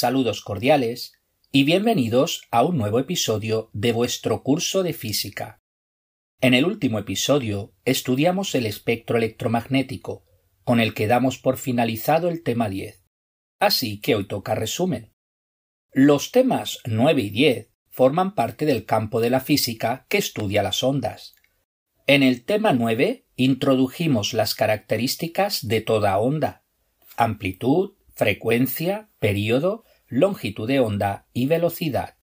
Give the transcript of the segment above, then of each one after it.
Saludos cordiales y bienvenidos a un nuevo episodio de vuestro curso de física. En el último episodio estudiamos el espectro electromagnético, con el que damos por finalizado el tema 10. Así que hoy toca resumen. Los temas 9 y 10 forman parte del campo de la física que estudia las ondas. En el tema 9 introdujimos las características de toda onda, amplitud, frecuencia, período, longitud de onda y velocidad.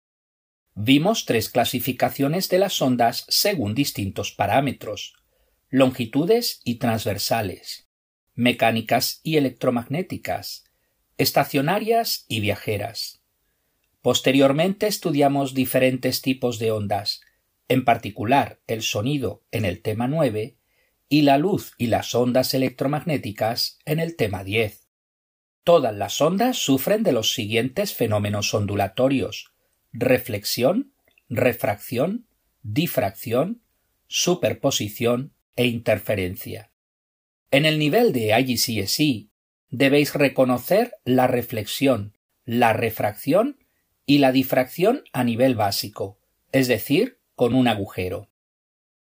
Vimos tres clasificaciones de las ondas según distintos parámetros longitudes y transversales, mecánicas y electromagnéticas, estacionarias y viajeras. Posteriormente estudiamos diferentes tipos de ondas, en particular el sonido en el tema 9 y la luz y las ondas electromagnéticas en el tema 10. Todas las ondas sufren de los siguientes fenómenos ondulatorios reflexión, refracción, difracción, superposición e interferencia. En el nivel de IGCSE debéis reconocer la reflexión, la refracción y la difracción a nivel básico, es decir, con un agujero.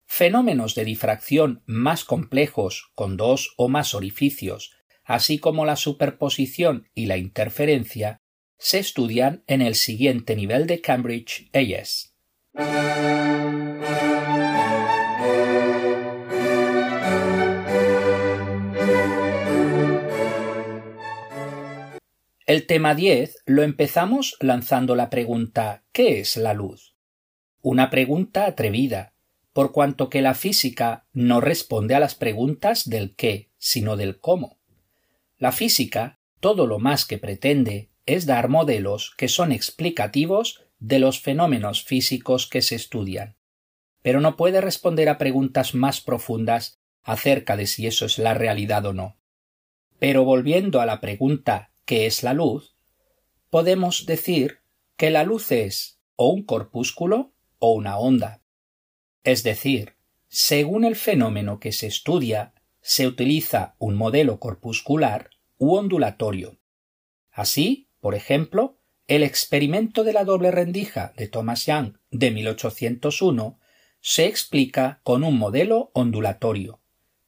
Fenómenos de difracción más complejos con dos o más orificios así como la superposición y la interferencia, se estudian en el siguiente nivel de Cambridge AS. El tema 10 lo empezamos lanzando la pregunta ¿qué es la luz? Una pregunta atrevida, por cuanto que la física no responde a las preguntas del qué, sino del cómo. La física, todo lo más que pretende, es dar modelos que son explicativos de los fenómenos físicos que se estudian, pero no puede responder a preguntas más profundas acerca de si eso es la realidad o no. Pero volviendo a la pregunta ¿qué es la luz? podemos decir que la luz es o un corpúsculo o una onda. Es decir, según el fenómeno que se estudia, se utiliza un modelo corpuscular ondulatorio. Así, por ejemplo, el experimento de la doble rendija de Thomas Young de 1801 se explica con un modelo ondulatorio,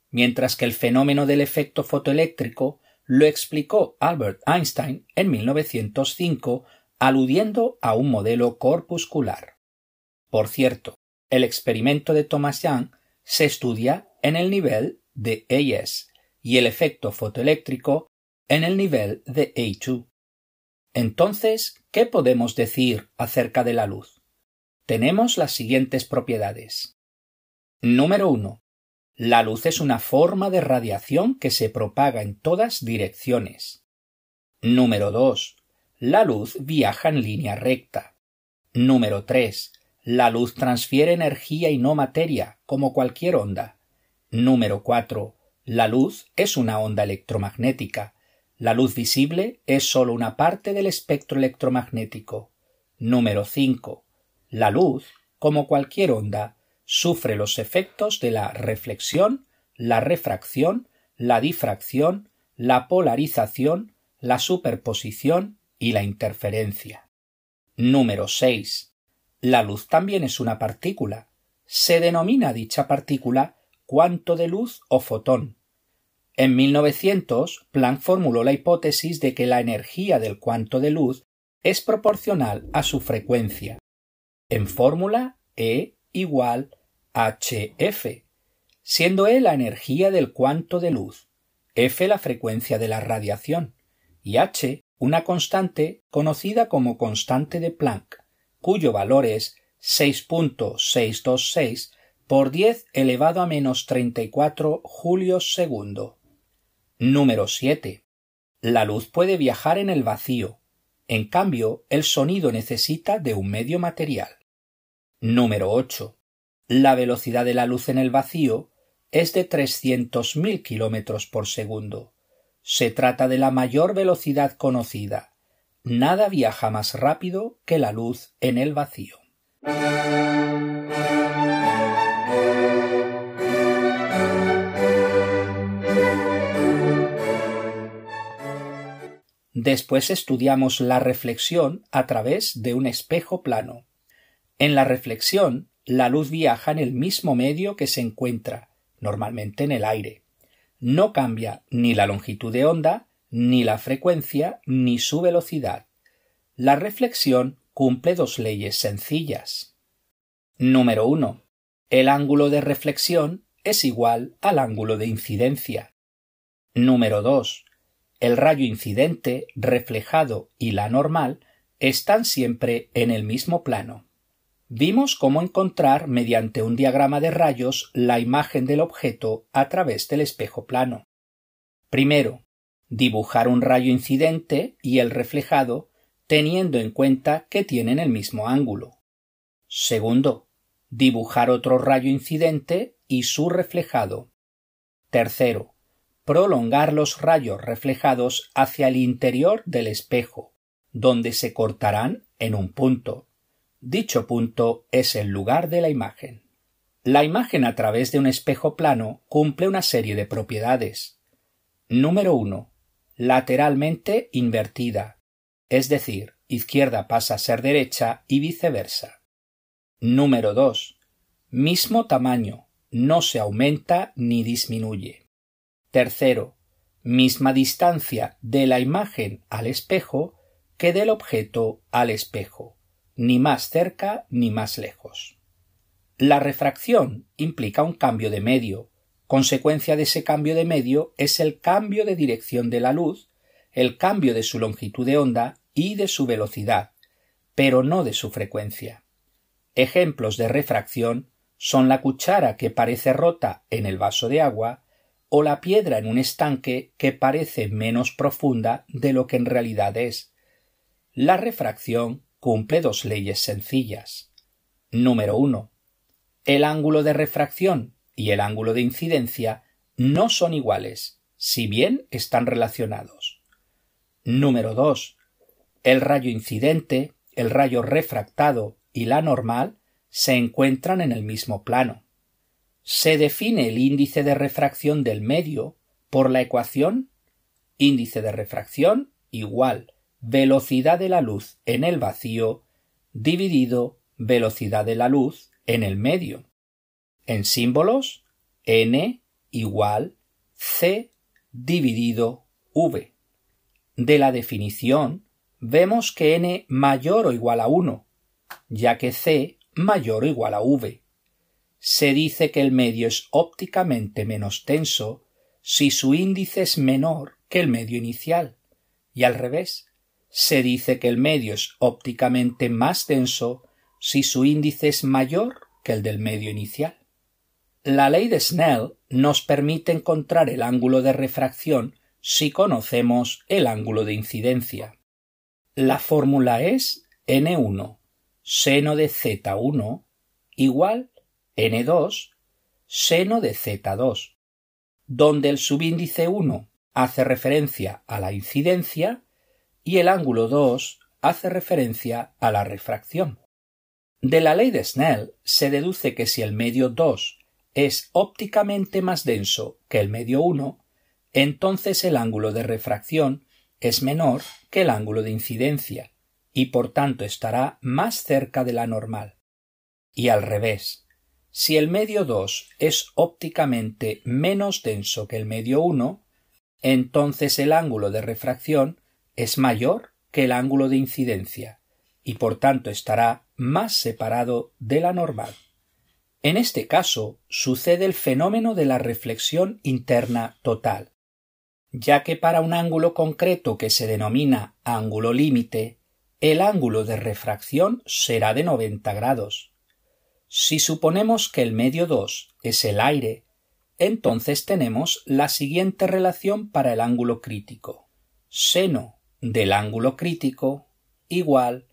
mientras que el fenómeno del efecto fotoeléctrico lo explicó Albert Einstein en 1905 aludiendo a un modelo corpuscular. Por cierto, el experimento de Thomas Young se estudia en el nivel de AS y el efecto fotoeléctrico en el nivel de A2. Entonces, ¿qué podemos decir acerca de la luz? Tenemos las siguientes propiedades. Número 1. La luz es una forma de radiación que se propaga en todas direcciones. Número 2. La luz viaja en línea recta. Número 3. La luz transfiere energía y no materia, como cualquier onda. Número 4. La luz es una onda electromagnética. La luz visible es sólo una parte del espectro electromagnético. Número 5. La luz, como cualquier onda, sufre los efectos de la reflexión, la refracción, la difracción, la polarización, la superposición y la interferencia. Número 6. La luz también es una partícula. Se denomina dicha partícula cuanto de luz o fotón, en 1900, Planck formuló la hipótesis de que la energía del cuanto de luz es proporcional a su frecuencia. En fórmula E igual hf, siendo E la energía del cuanto de luz, F la frecuencia de la radiación y h una constante conocida como constante de Planck, cuyo valor es 6.626 por 10 elevado a menos 34 julios segundo. Número 7. La luz puede viajar en el vacío. En cambio, el sonido necesita de un medio material. Número 8. La velocidad de la luz en el vacío es de 300.000 kilómetros por segundo. Se trata de la mayor velocidad conocida. Nada viaja más rápido que la luz en el vacío. Después estudiamos la reflexión a través de un espejo plano. En la reflexión, la luz viaja en el mismo medio que se encuentra, normalmente en el aire. No cambia ni la longitud de onda, ni la frecuencia, ni su velocidad. La reflexión cumple dos leyes sencillas. Número 1. El ángulo de reflexión es igual al ángulo de incidencia. Número 2 el rayo incidente, reflejado y la normal están siempre en el mismo plano. Vimos cómo encontrar mediante un diagrama de rayos la imagen del objeto a través del espejo plano. Primero, dibujar un rayo incidente y el reflejado teniendo en cuenta que tienen el mismo ángulo. Segundo, dibujar otro rayo incidente y su reflejado. Tercero, prolongar los rayos reflejados hacia el interior del espejo, donde se cortarán en un punto. Dicho punto es el lugar de la imagen. La imagen a través de un espejo plano cumple una serie de propiedades. Número 1. Lateralmente invertida, es decir, izquierda pasa a ser derecha y viceversa. Número 2. Mismo tamaño, no se aumenta ni disminuye. Tercero, misma distancia de la imagen al espejo que del objeto al espejo, ni más cerca ni más lejos. La refracción implica un cambio de medio. Consecuencia de ese cambio de medio es el cambio de dirección de la luz, el cambio de su longitud de onda y de su velocidad, pero no de su frecuencia. Ejemplos de refracción son la cuchara que parece rota en el vaso de agua o la piedra en un estanque que parece menos profunda de lo que en realidad es. La refracción cumple dos leyes sencillas. Número 1. El ángulo de refracción y el ángulo de incidencia no son iguales, si bien están relacionados. Número 2. El rayo incidente, el rayo refractado y la normal se encuentran en el mismo plano se define el índice de refracción del medio por la ecuación índice de refracción igual velocidad de la luz en el vacío dividido velocidad de la luz en el medio. En símbolos, n igual c dividido v. De la definición, vemos que n mayor o igual a 1, ya que c mayor o igual a v se dice que el medio es ópticamente menos tenso si su índice es menor que el medio inicial, y al revés, se dice que el medio es ópticamente más denso si su índice es mayor que el del medio inicial. La ley de Snell nos permite encontrar el ángulo de refracción si conocemos el ángulo de incidencia. La fórmula es n1 seno de z1 igual n2 seno de z2, donde el subíndice 1 hace referencia a la incidencia y el ángulo 2 hace referencia a la refracción. De la ley de Snell se deduce que si el medio 2 es ópticamente más denso que el medio 1, entonces el ángulo de refracción es menor que el ángulo de incidencia y por tanto estará más cerca de la normal. Y al revés, si el medio 2 es ópticamente menos denso que el medio 1, entonces el ángulo de refracción es mayor que el ángulo de incidencia y por tanto estará más separado de la normal. En este caso sucede el fenómeno de la reflexión interna total, ya que para un ángulo concreto que se denomina ángulo límite, el ángulo de refracción será de 90 grados, si suponemos que el medio 2 es el aire, entonces tenemos la siguiente relación para el ángulo crítico. Seno del ángulo crítico igual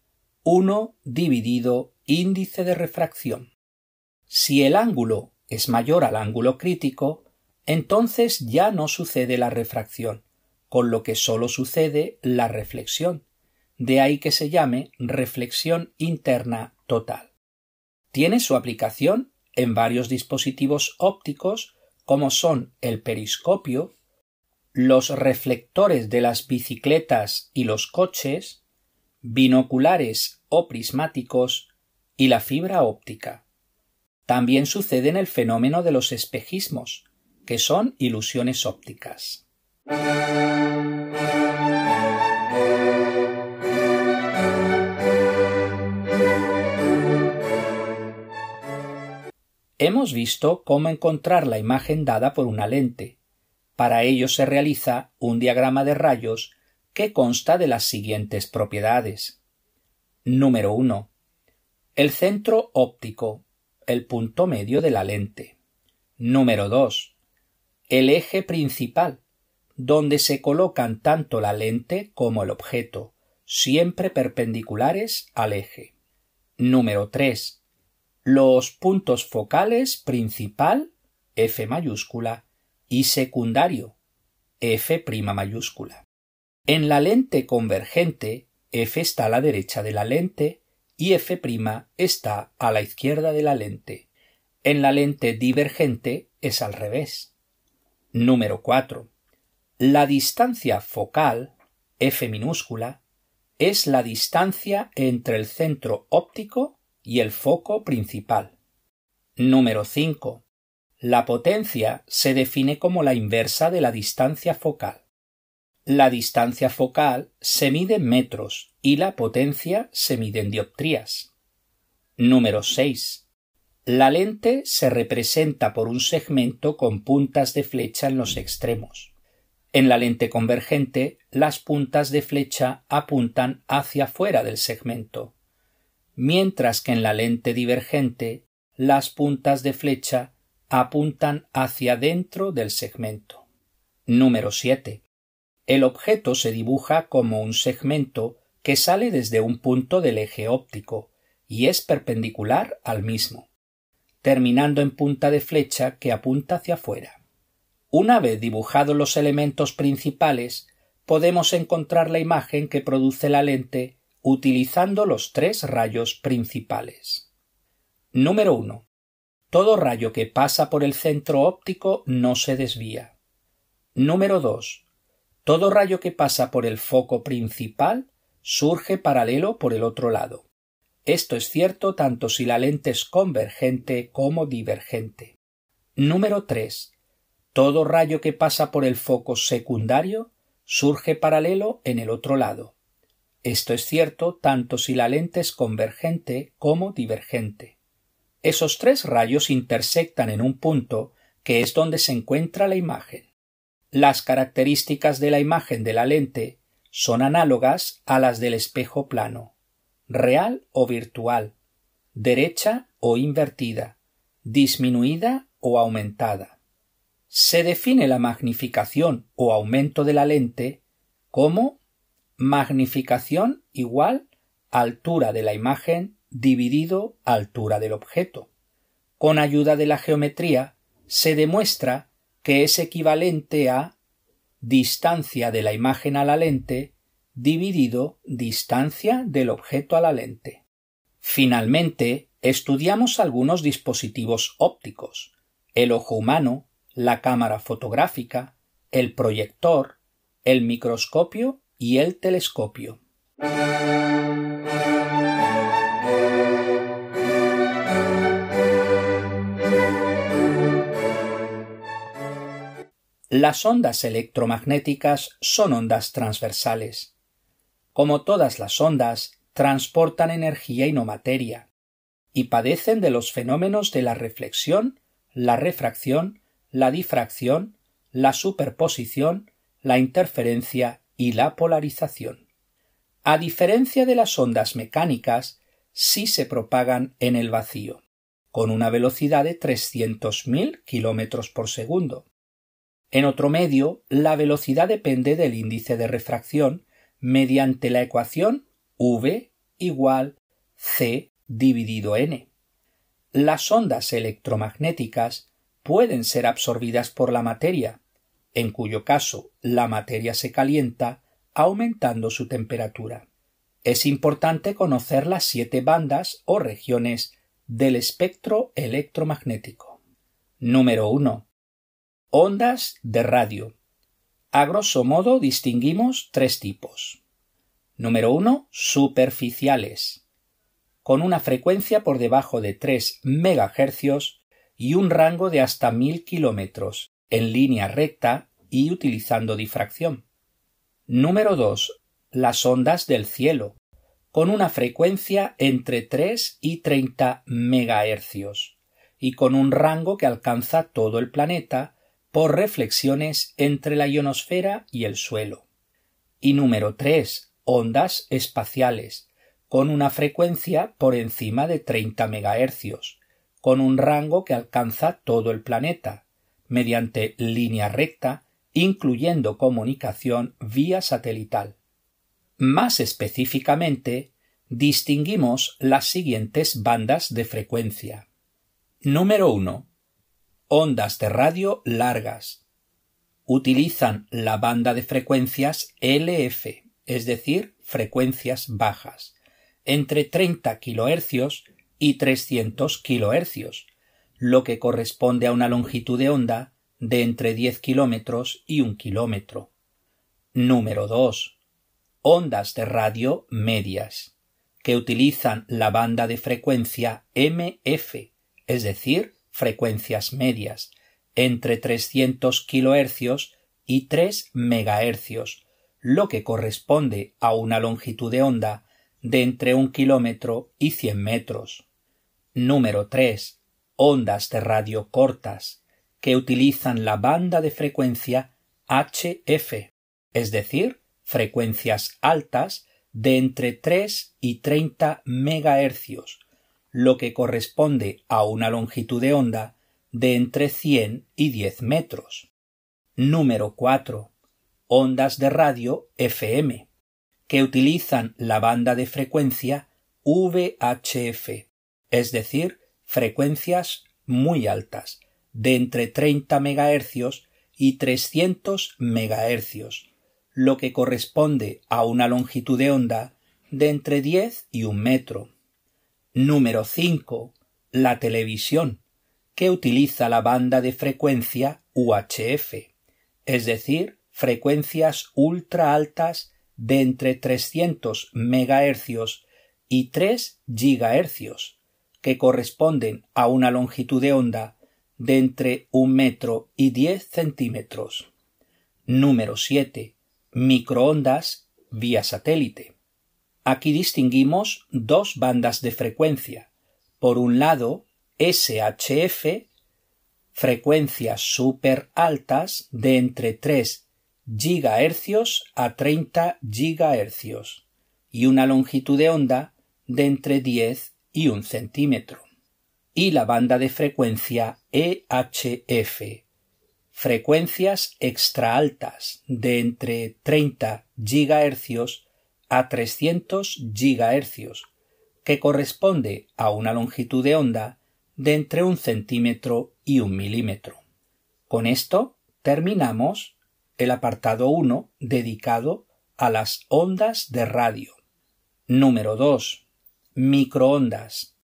1 dividido índice de refracción. Si el ángulo es mayor al ángulo crítico, entonces ya no sucede la refracción, con lo que sólo sucede la reflexión. De ahí que se llame reflexión interna total. Tiene su aplicación en varios dispositivos ópticos como son el periscopio, los reflectores de las bicicletas y los coches, binoculares o prismáticos y la fibra óptica. También sucede en el fenómeno de los espejismos, que son ilusiones ópticas. Hemos visto cómo encontrar la imagen dada por una lente. Para ello se realiza un diagrama de rayos que consta de las siguientes propiedades. Número 1. El centro óptico, el punto medio de la lente. Número 2. El eje principal, donde se colocan tanto la lente como el objeto, siempre perpendiculares al eje. Número 3 los puntos focales principal F mayúscula y secundario F' mayúscula. En la lente convergente F está a la derecha de la lente y F' está a la izquierda de la lente. En la lente divergente es al revés. Número 4. La distancia focal F minúscula es la distancia entre el centro óptico y el foco principal. Número 5. La potencia se define como la inversa de la distancia focal. La distancia focal se mide en metros y la potencia se mide en dioptrías. Número 6. La lente se representa por un segmento con puntas de flecha en los extremos. En la lente convergente, las puntas de flecha apuntan hacia fuera del segmento mientras que en la lente divergente las puntas de flecha apuntan hacia dentro del segmento. Número 7. El objeto se dibuja como un segmento que sale desde un punto del eje óptico y es perpendicular al mismo, terminando en punta de flecha que apunta hacia afuera. Una vez dibujados los elementos principales, podemos encontrar la imagen que produce la lente utilizando los tres rayos principales. Número 1. Todo rayo que pasa por el centro óptico no se desvía. Número 2. Todo rayo que pasa por el foco principal surge paralelo por el otro lado. Esto es cierto tanto si la lente es convergente como divergente. Número 3. Todo rayo que pasa por el foco secundario surge paralelo en el otro lado. Esto es cierto tanto si la lente es convergente como divergente. Esos tres rayos intersectan en un punto que es donde se encuentra la imagen. Las características de la imagen de la lente son análogas a las del espejo plano, real o virtual, derecha o invertida, disminuida o aumentada. Se define la magnificación o aumento de la lente como magnificación igual altura de la imagen dividido altura del objeto. Con ayuda de la geometría se demuestra que es equivalente a distancia de la imagen a la lente dividido distancia del objeto a la lente. Finalmente, estudiamos algunos dispositivos ópticos, el ojo humano, la cámara fotográfica, el proyector, el microscopio y el telescopio. Las ondas electromagnéticas son ondas transversales. Como todas las ondas, transportan energía y no materia, y padecen de los fenómenos de la reflexión, la refracción, la difracción, la superposición, la interferencia y la polarización. A diferencia de las ondas mecánicas, sí se propagan en el vacío, con una velocidad de 300.000 kilómetros por segundo. En otro medio, la velocidad depende del índice de refracción mediante la ecuación V igual C dividido N. Las ondas electromagnéticas pueden ser absorbidas por la materia, en cuyo caso la materia se calienta aumentando su temperatura. Es importante conocer las siete bandas o regiones del espectro electromagnético. Número 1. Ondas de radio. A grosso modo distinguimos tres tipos. Número 1. Superficiales, con una frecuencia por debajo de 3 MHz y un rango de hasta 1000 km, en línea recta y utilizando difracción. Número 2. Las ondas del cielo, con una frecuencia entre 3 y 30 MHz y con un rango que alcanza todo el planeta por reflexiones entre la ionosfera y el suelo. Y número 3. Ondas espaciales, con una frecuencia por encima de 30 MHz, con un rango que alcanza todo el planeta, mediante línea recta, incluyendo comunicación vía satelital. Más específicamente, distinguimos las siguientes bandas de frecuencia. Número 1. Ondas de radio largas. Utilizan la banda de frecuencias LF, es decir, frecuencias bajas, entre 30 kHz y 300 kHz, lo que corresponde a una longitud de onda de entre 10 kilómetros y un kilómetro. Número 2. Ondas de radio medias, que utilizan la banda de frecuencia MF, es decir, frecuencias medias, entre 300 kHz y 3 MHz, lo que corresponde a una longitud de onda de entre un kilómetro y 100 metros. Número 3. Ondas de radio cortas, que utilizan la banda de frecuencia HF, es decir, frecuencias altas de entre 3 y 30 MHz, lo que corresponde a una longitud de onda de entre 100 y 10 metros. Número 4. Ondas de radio FM, que utilizan la banda de frecuencia VHF, es decir, frecuencias muy altas, de entre 30 MHz y 300 MHz, lo que corresponde a una longitud de onda de entre 10 y un metro. Número 5. La televisión, que utiliza la banda de frecuencia UHF, es decir, frecuencias ultra altas de entre 300 MHz y 3 GHz, que corresponden a una longitud de onda de entre un metro y 10 centímetros. Número 7. Microondas vía satélite. Aquí distinguimos dos bandas de frecuencia. Por un lado, SHF, frecuencias super altas de entre 3 GHz a 30 GHz y una longitud de onda de entre 10 y un centímetro. Y la banda de frecuencia EHF, frecuencias extra altas de entre 30 GHz a 300 GHz, que corresponde a una longitud de onda de entre un centímetro y un milímetro. Con esto terminamos el apartado 1 dedicado a las ondas de radio. Número 2. Microondas.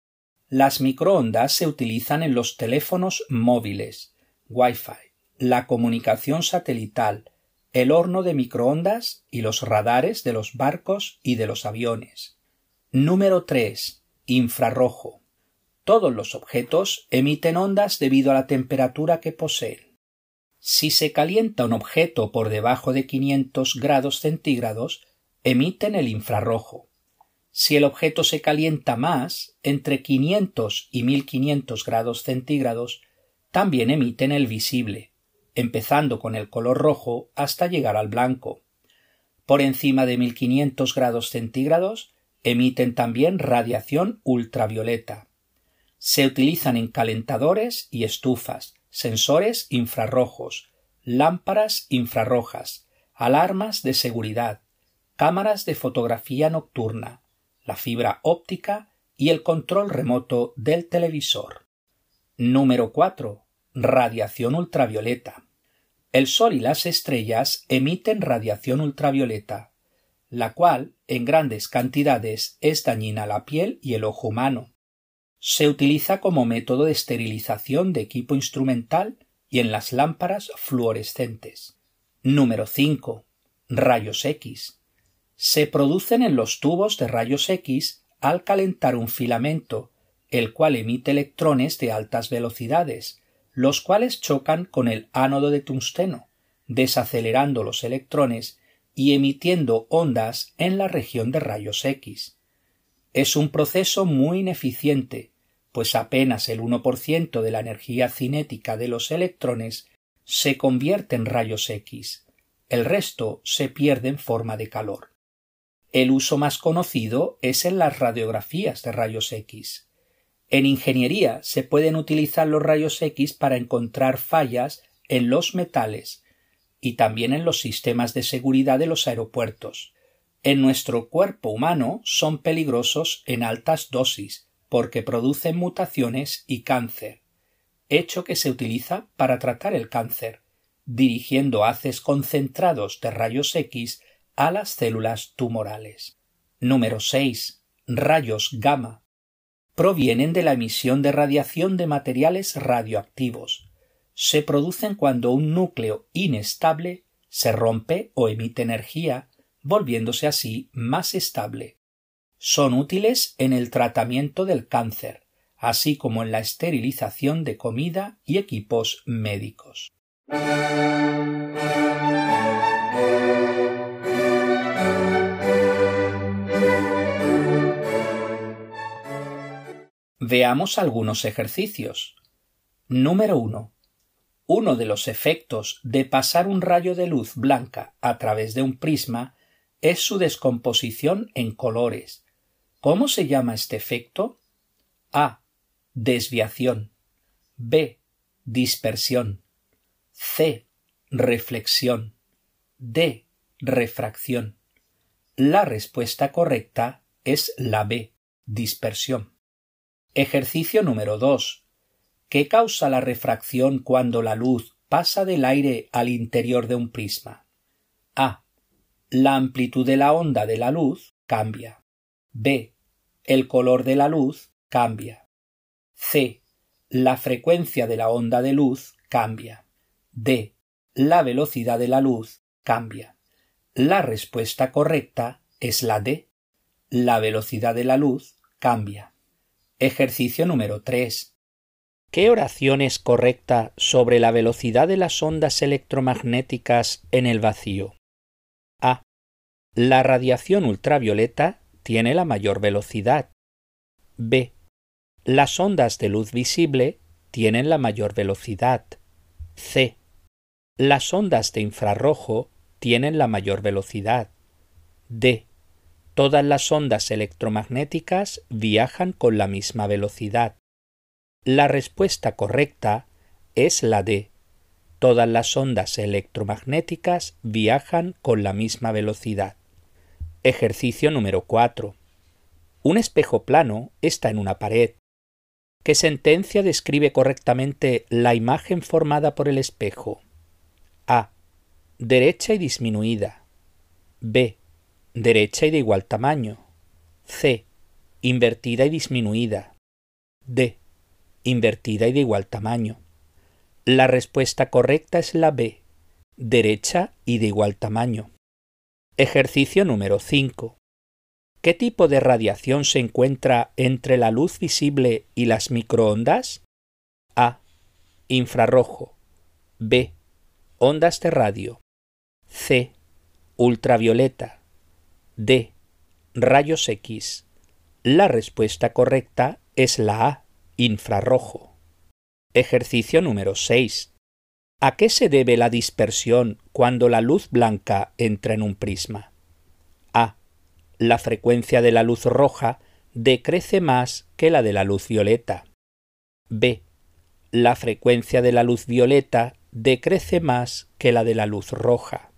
Las microondas se utilizan en los teléfonos móviles, Wi-Fi, la comunicación satelital, el horno de microondas y los radares de los barcos y de los aviones. Número 3. Infrarrojo. Todos los objetos emiten ondas debido a la temperatura que poseen. Si se calienta un objeto por debajo de 500 grados centígrados, emiten el infrarrojo. Si el objeto se calienta más, entre 500 y 1500 grados centígrados, también emiten el visible empezando con el color rojo hasta llegar al blanco. Por encima de 1500 grados centígrados emiten también radiación ultravioleta. Se utilizan en calentadores y estufas, sensores infrarrojos, lámparas infrarrojas, alarmas de seguridad, cámaras de fotografía nocturna, la fibra óptica y el control remoto del televisor. Número 4. Radiación ultravioleta. El Sol y las estrellas emiten radiación ultravioleta, la cual, en grandes cantidades, es dañina a la piel y el ojo humano. Se utiliza como método de esterilización de equipo instrumental y en las lámparas fluorescentes. Número 5. Rayos X. Se producen en los tubos de rayos X al calentar un filamento, el cual emite electrones de altas velocidades, los cuales chocan con el ánodo de tungsteno, desacelerando los electrones y emitiendo ondas en la región de rayos X. Es un proceso muy ineficiente, pues apenas el 1% de la energía cinética de los electrones se convierte en rayos X. El resto se pierde en forma de calor. El uso más conocido es en las radiografías de rayos X. En ingeniería se pueden utilizar los rayos X para encontrar fallas en los metales y también en los sistemas de seguridad de los aeropuertos. En nuestro cuerpo humano son peligrosos en altas dosis porque producen mutaciones y cáncer, hecho que se utiliza para tratar el cáncer, dirigiendo haces concentrados de rayos X a las células tumorales. Número 6. Rayos gamma provienen de la emisión de radiación de materiales radioactivos. Se producen cuando un núcleo inestable se rompe o emite energía, volviéndose así más estable. Son útiles en el tratamiento del cáncer, así como en la esterilización de comida y equipos médicos. Veamos algunos ejercicios. Número 1. Uno de los efectos de pasar un rayo de luz blanca a través de un prisma es su descomposición en colores. ¿Cómo se llama este efecto? A. Desviación. B. Dispersión. C. Reflexión. D. Refracción. La respuesta correcta es la B. Dispersión. Ejercicio número 2. ¿Qué causa la refracción cuando la luz pasa del aire al interior de un prisma? A. La amplitud de la onda de la luz cambia. B. El color de la luz cambia. C. La frecuencia de la onda de luz cambia. D. La velocidad de la luz cambia. La respuesta correcta es la D. La velocidad de la luz cambia. Ejercicio número 3. ¿Qué oración es correcta sobre la velocidad de las ondas electromagnéticas en el vacío? A. La radiación ultravioleta tiene la mayor velocidad. B. Las ondas de luz visible tienen la mayor velocidad. C. Las ondas de infrarrojo tienen la mayor velocidad. D. Todas las ondas electromagnéticas viajan con la misma velocidad. La respuesta correcta es la D. Todas las ondas electromagnéticas viajan con la misma velocidad. Ejercicio número 4. Un espejo plano está en una pared. ¿Qué sentencia describe correctamente la imagen formada por el espejo? A. Derecha y disminuida. B derecha y de igual tamaño. C. Invertida y disminuida. D. Invertida y de igual tamaño. La respuesta correcta es la B. Derecha y de igual tamaño. Ejercicio número 5. ¿Qué tipo de radiación se encuentra entre la luz visible y las microondas? A. Infrarrojo. B. Ondas de radio. C. Ultravioleta. D. Rayos X. La respuesta correcta es la A. Infrarrojo. Ejercicio número 6. ¿A qué se debe la dispersión cuando la luz blanca entra en un prisma? A. La frecuencia de la luz roja decrece más que la de la luz violeta. B. La frecuencia de la luz violeta decrece más que la de la luz roja.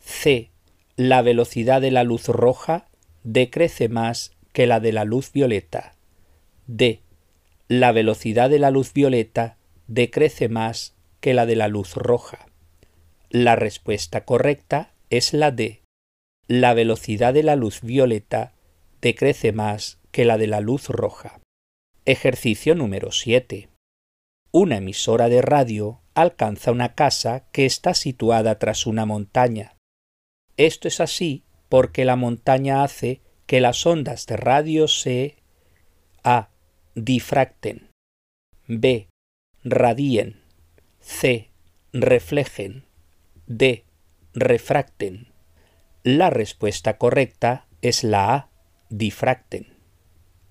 C la velocidad de la luz roja decrece más que la de la luz violeta. D. La velocidad de la luz violeta decrece más que la de la luz roja. La respuesta correcta es la D. La velocidad de la luz violeta decrece más que la de la luz roja. Ejercicio número 7. Una emisora de radio alcanza una casa que está situada tras una montaña. Esto es así porque la montaña hace que las ondas de radio se a. difracten, b. radien, c. reflejen, d. refracten. La respuesta correcta es la A. difracten.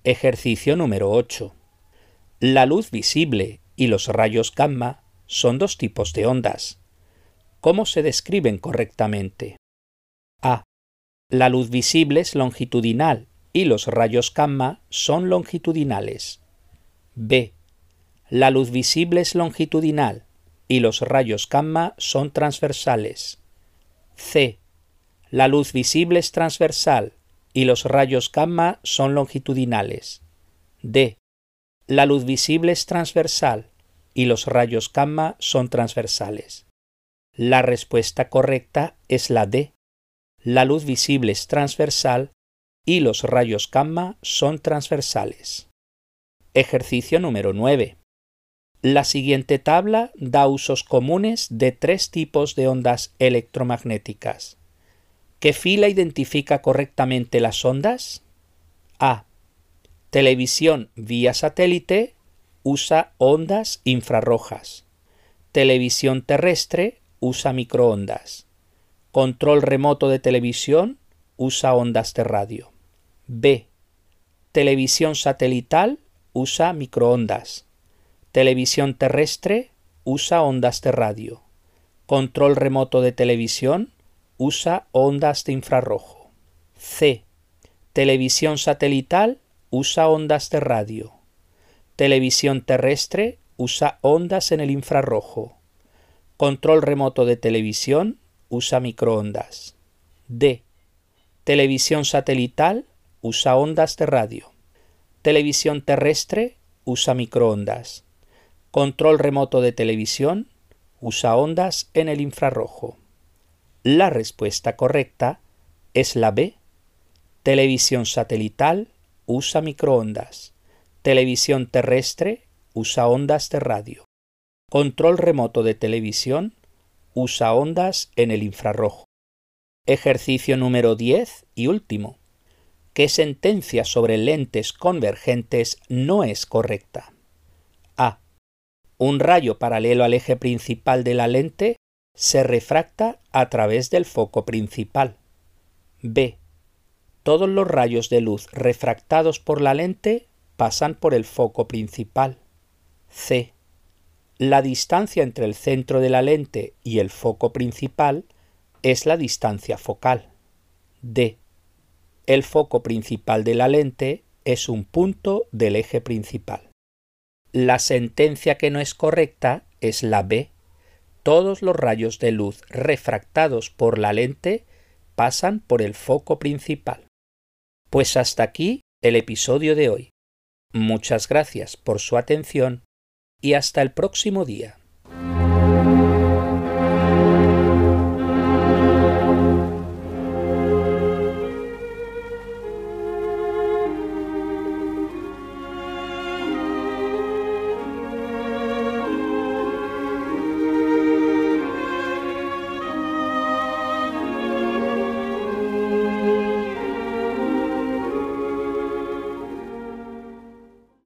Ejercicio número 8. La luz visible y los rayos gamma son dos tipos de ondas. ¿Cómo se describen correctamente? A. La luz visible es longitudinal y los rayos gamma son longitudinales. B. La luz visible es longitudinal y los rayos gamma son transversales. C. La luz visible es transversal y los rayos gamma son longitudinales. D. La luz visible es transversal y los rayos gamma son transversales. La respuesta correcta es la D. La luz visible es transversal y los rayos gamma son transversales. Ejercicio número 9. La siguiente tabla da usos comunes de tres tipos de ondas electromagnéticas. ¿Qué fila identifica correctamente las ondas? A. Televisión vía satélite usa ondas infrarrojas. Televisión terrestre usa microondas. Control remoto de televisión usa ondas de radio. B. Televisión satelital usa microondas. Televisión terrestre usa ondas de radio. Control remoto de televisión usa ondas de infrarrojo. C. Televisión satelital usa ondas de radio. Televisión terrestre usa ondas en el infrarrojo. Control remoto de televisión usa microondas. D. Televisión satelital usa ondas de radio. Televisión terrestre usa microondas. Control remoto de televisión usa ondas en el infrarrojo. La respuesta correcta es la B. Televisión satelital usa microondas. Televisión terrestre usa ondas de radio. Control remoto de televisión usa ondas en el infrarrojo. Ejercicio número 10 y último. ¿Qué sentencia sobre lentes convergentes no es correcta? A. Un rayo paralelo al eje principal de la lente se refracta a través del foco principal. B. Todos los rayos de luz refractados por la lente pasan por el foco principal. C. La distancia entre el centro de la lente y el foco principal es la distancia focal. D. El foco principal de la lente es un punto del eje principal. La sentencia que no es correcta es la B todos los rayos de luz refractados por la lente pasan por el foco principal. Pues hasta aquí el episodio de hoy. Muchas gracias por su atención y hasta el próximo día.